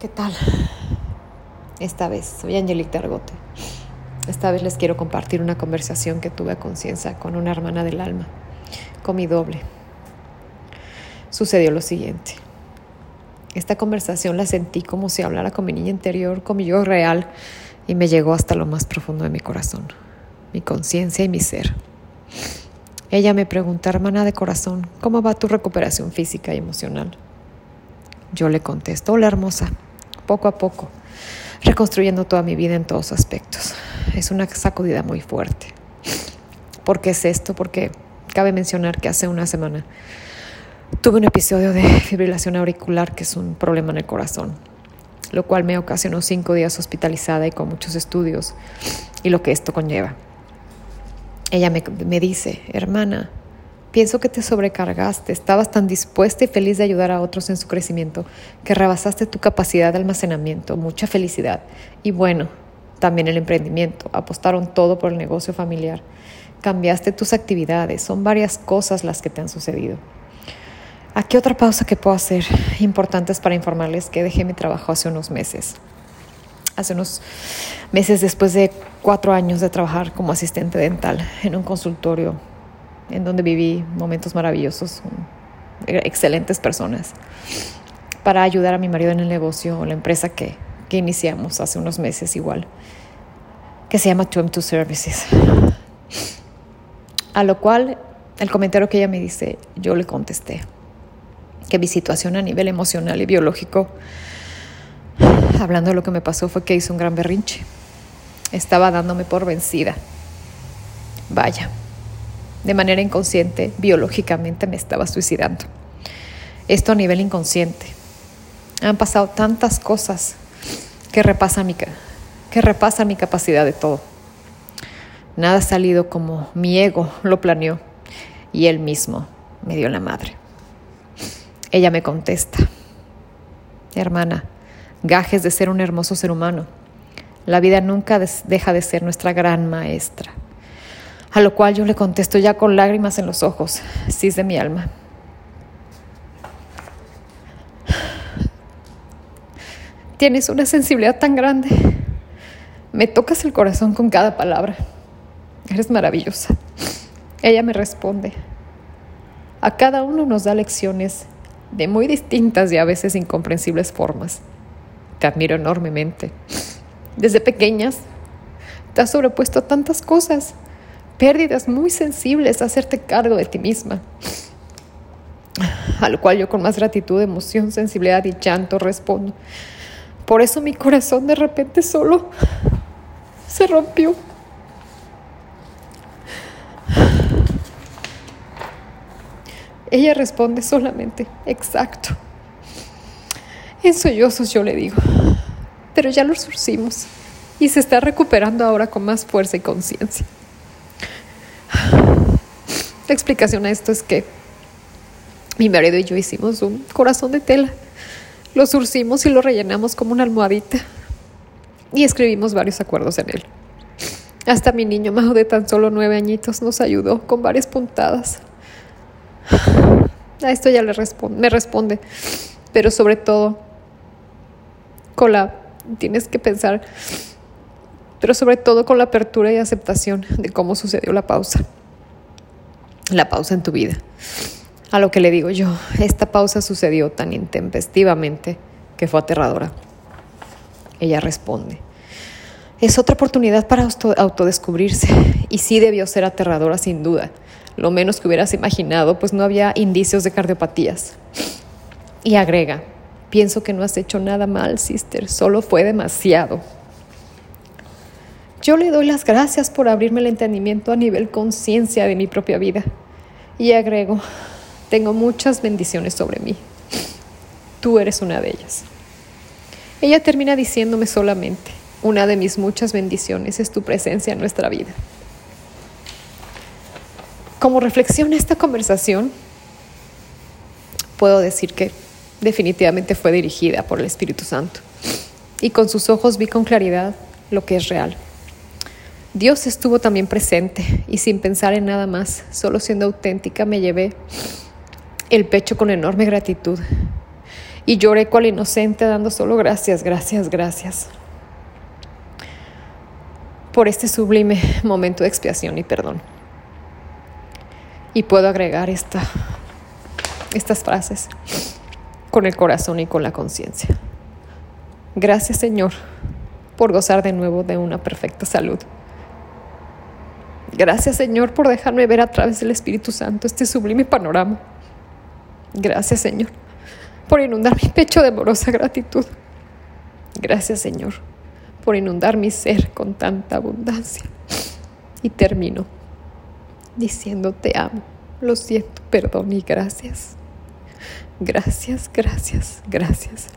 ¿Qué tal? Esta vez soy Angelique Argote. Esta vez les quiero compartir una conversación que tuve a conciencia con una hermana del alma, con mi doble. Sucedió lo siguiente. Esta conversación la sentí como si hablara con mi niña interior, con mi yo real, y me llegó hasta lo más profundo de mi corazón, mi conciencia y mi ser. Ella me pregunta, hermana de corazón, ¿cómo va tu recuperación física y emocional? Yo le contesto, hola hermosa, poco a poco, reconstruyendo toda mi vida en todos aspectos. Es una sacudida muy fuerte. ¿Por qué es esto? Porque cabe mencionar que hace una semana tuve un episodio de fibrilación auricular, que es un problema en el corazón, lo cual me ocasionó cinco días hospitalizada y con muchos estudios y lo que esto conlleva. Ella me, me dice, hermana, Pienso que te sobrecargaste, estabas tan dispuesta y feliz de ayudar a otros en su crecimiento que rebasaste tu capacidad de almacenamiento, mucha felicidad. Y bueno, también el emprendimiento, apostaron todo por el negocio familiar. Cambiaste tus actividades, son varias cosas las que te han sucedido. Aquí otra pausa que puedo hacer, importantes para informarles que dejé mi trabajo hace unos meses. Hace unos meses después de cuatro años de trabajar como asistente dental en un consultorio en donde viví momentos maravillosos, excelentes personas, para ayudar a mi marido en el negocio la empresa que, que iniciamos hace unos meses igual, que se llama 2 Services. A lo cual el comentario que ella me dice, yo le contesté que mi situación a nivel emocional y biológico, hablando de lo que me pasó, fue que hice un gran berrinche. Estaba dándome por vencida. Vaya, de manera inconsciente, biológicamente me estaba suicidando. Esto a nivel inconsciente. Han pasado tantas cosas que repasan mi, que repasan mi capacidad de todo. Nada ha salido como mi ego lo planeó y él mismo me dio la madre. Ella me contesta, hermana, gajes de ser un hermoso ser humano. La vida nunca deja de ser nuestra gran maestra. A lo cual yo le contesto ya con lágrimas en los ojos, es de mi alma. Tienes una sensibilidad tan grande. Me tocas el corazón con cada palabra. Eres maravillosa. Ella me responde. A cada uno nos da lecciones de muy distintas y a veces incomprensibles formas. Te admiro enormemente. Desde pequeñas te has sobrepuesto a tantas cosas pérdidas muy sensibles a hacerte cargo de ti misma. A lo cual yo con más gratitud, emoción, sensibilidad y llanto respondo. Por eso mi corazón de repente solo se rompió. Ella responde solamente, exacto. En sollozos yo le digo, pero ya lo surcimos y se está recuperando ahora con más fuerza y conciencia. La explicación a esto es que mi marido y yo hicimos un corazón de tela. Lo surcimos y lo rellenamos como una almohadita. Y escribimos varios acuerdos en él. Hasta mi niño majo de tan solo nueve añitos nos ayudó con varias puntadas. A esto ya le responde, me responde, pero sobre todo con la, tienes que pensar, pero sobre todo con la apertura y aceptación de cómo sucedió la pausa la pausa en tu vida. A lo que le digo yo, esta pausa sucedió tan intempestivamente que fue aterradora. Ella responde, es otra oportunidad para autodescubrirse y sí debió ser aterradora sin duda, lo menos que hubieras imaginado, pues no había indicios de cardiopatías. Y agrega, pienso que no has hecho nada mal, sister, solo fue demasiado. Yo le doy las gracias por abrirme el entendimiento a nivel conciencia de mi propia vida. Y agrego, tengo muchas bendiciones sobre mí. Tú eres una de ellas. Ella termina diciéndome solamente, una de mis muchas bendiciones es tu presencia en nuestra vida. Como reflexión a esta conversación, puedo decir que definitivamente fue dirigida por el Espíritu Santo. Y con sus ojos vi con claridad lo que es real. Dios estuvo también presente y sin pensar en nada más, solo siendo auténtica, me llevé el pecho con enorme gratitud y lloré cual inocente dando solo gracias, gracias, gracias por este sublime momento de expiación y perdón. Y puedo agregar esta, estas frases con el corazón y con la conciencia. Gracias Señor por gozar de nuevo de una perfecta salud. Gracias Señor por dejarme ver a través del Espíritu Santo este sublime panorama. Gracias Señor por inundar mi pecho de amorosa gratitud. Gracias Señor por inundar mi ser con tanta abundancia. Y termino diciendo te amo, lo siento, perdón y gracias. Gracias, gracias, gracias.